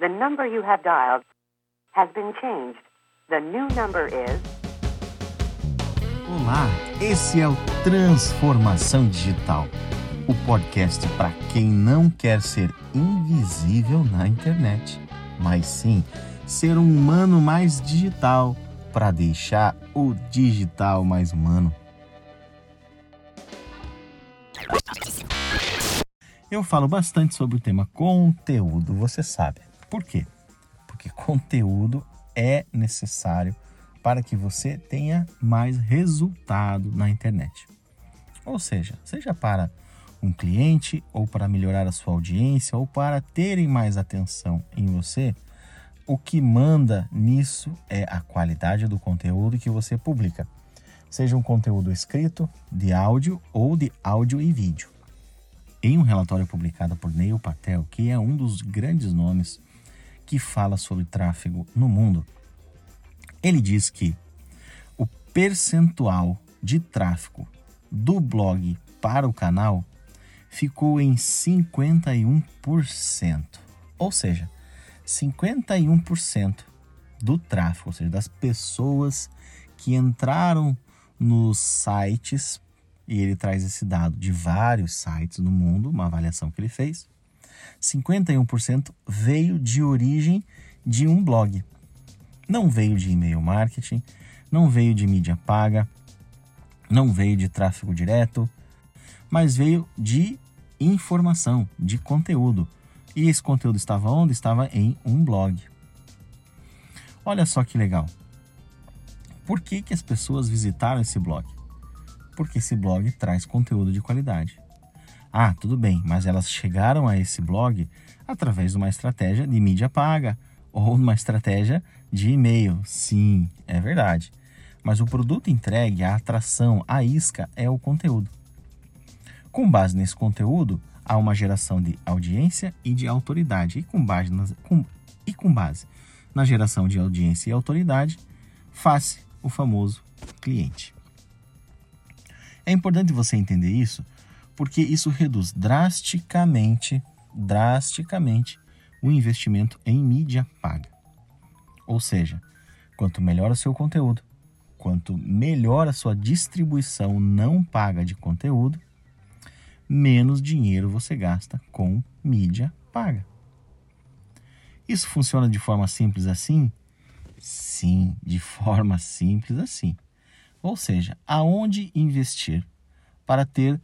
The number you have dialed has been changed. The new number is. Olá, esse é o Transformação Digital, o podcast para quem não quer ser invisível na internet, mas sim ser um humano mais digital para deixar o digital mais humano. Eu falo bastante sobre o tema conteúdo, você sabe. Por quê? Porque conteúdo é necessário para que você tenha mais resultado na internet. Ou seja, seja para um cliente, ou para melhorar a sua audiência, ou para terem mais atenção em você, o que manda nisso é a qualidade do conteúdo que você publica. Seja um conteúdo escrito, de áudio ou de áudio e vídeo. Em um relatório publicado por Neil Patel, que é um dos grandes nomes que fala sobre tráfego no mundo, ele diz que o percentual de tráfego do blog para o canal ficou em 51%. Ou seja, 51% do tráfego, ou seja, das pessoas que entraram nos sites e ele traz esse dado de vários sites no mundo, uma avaliação que ele fez. 51% veio de origem de um blog. Não veio de e-mail marketing, não veio de mídia paga, não veio de tráfego direto, mas veio de informação, de conteúdo. E esse conteúdo estava onde? Estava em um blog. Olha só que legal. Por que, que as pessoas visitaram esse blog? porque esse blog traz conteúdo de qualidade. Ah, tudo bem, mas elas chegaram a esse blog através de uma estratégia de mídia paga ou uma estratégia de e-mail. Sim, é verdade. Mas o produto entregue, a atração, a isca é o conteúdo. Com base nesse conteúdo, há uma geração de audiência e de autoridade. E com base, nas, com, e com base na geração de audiência e autoridade, faz o famoso cliente. É importante você entender isso, porque isso reduz drasticamente, drasticamente o investimento em mídia paga. Ou seja, quanto melhor o seu conteúdo, quanto melhor a sua distribuição não paga de conteúdo, menos dinheiro você gasta com mídia paga. Isso funciona de forma simples assim? Sim, de forma simples assim. Ou seja, aonde investir para ter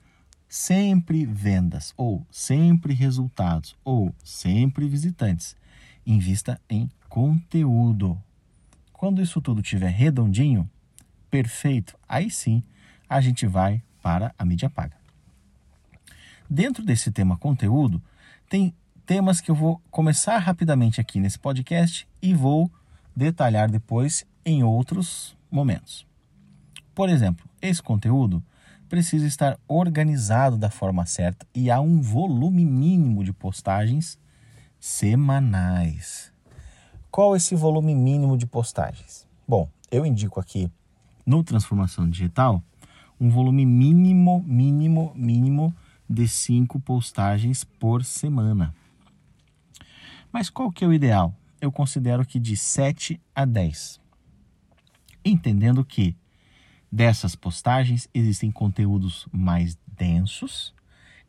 sempre vendas, ou sempre resultados, ou sempre visitantes. Invista em conteúdo. Quando isso tudo estiver redondinho, perfeito, aí sim a gente vai para a mídia paga. Dentro desse tema conteúdo, tem temas que eu vou começar rapidamente aqui nesse podcast e vou detalhar depois em outros momentos. Por exemplo, esse conteúdo precisa estar organizado da forma certa e há um volume mínimo de postagens semanais. Qual esse volume mínimo de postagens? Bom, eu indico aqui no Transformação Digital um volume mínimo, mínimo, mínimo de cinco postagens por semana. Mas qual que é o ideal? Eu considero que de 7 a 10. Entendendo que dessas postagens existem conteúdos mais densos,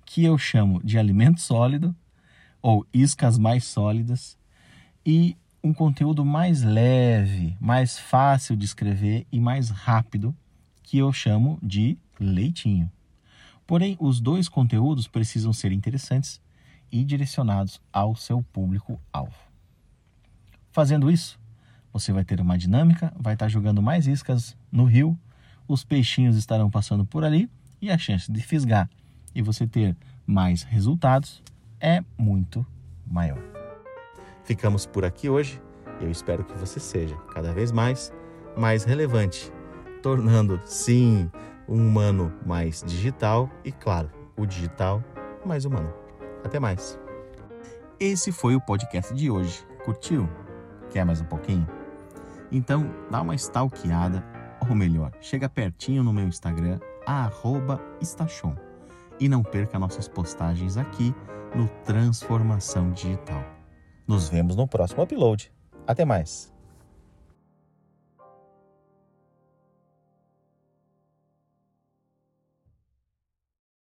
que eu chamo de alimento sólido ou iscas mais sólidas, e um conteúdo mais leve, mais fácil de escrever e mais rápido, que eu chamo de leitinho. Porém, os dois conteúdos precisam ser interessantes e direcionados ao seu público-alvo. Fazendo isso, você vai ter uma dinâmica, vai estar jogando mais iscas no rio os peixinhos estarão passando por ali e a chance de fisgar e você ter mais resultados é muito maior. Ficamos por aqui hoje. Eu espero que você seja cada vez mais mais relevante, tornando sim um humano mais digital e claro, o digital mais humano. Até mais. Esse foi o podcast de hoje. Curtiu? Quer mais um pouquinho? Então, dá uma stalkeada ou melhor, chega pertinho no meu Instagram, @estachon, e não perca nossas postagens aqui no Transformação Digital. Nos vemos no próximo upload. Até mais!